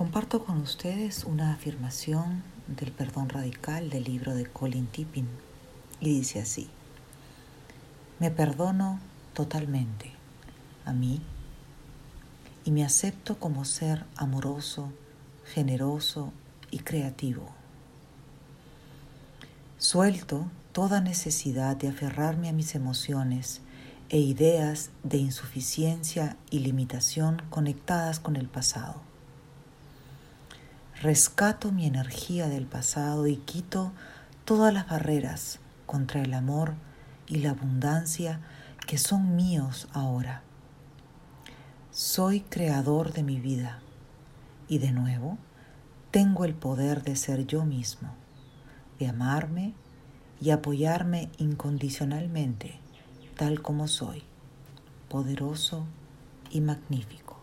Comparto con ustedes una afirmación del perdón radical del libro de Colin Tipping y dice así, me perdono totalmente a mí y me acepto como ser amoroso, generoso y creativo. Suelto toda necesidad de aferrarme a mis emociones e ideas de insuficiencia y limitación conectadas con el pasado. Rescato mi energía del pasado y quito todas las barreras contra el amor y la abundancia que son míos ahora. Soy creador de mi vida y de nuevo tengo el poder de ser yo mismo, de amarme y apoyarme incondicionalmente tal como soy, poderoso y magnífico.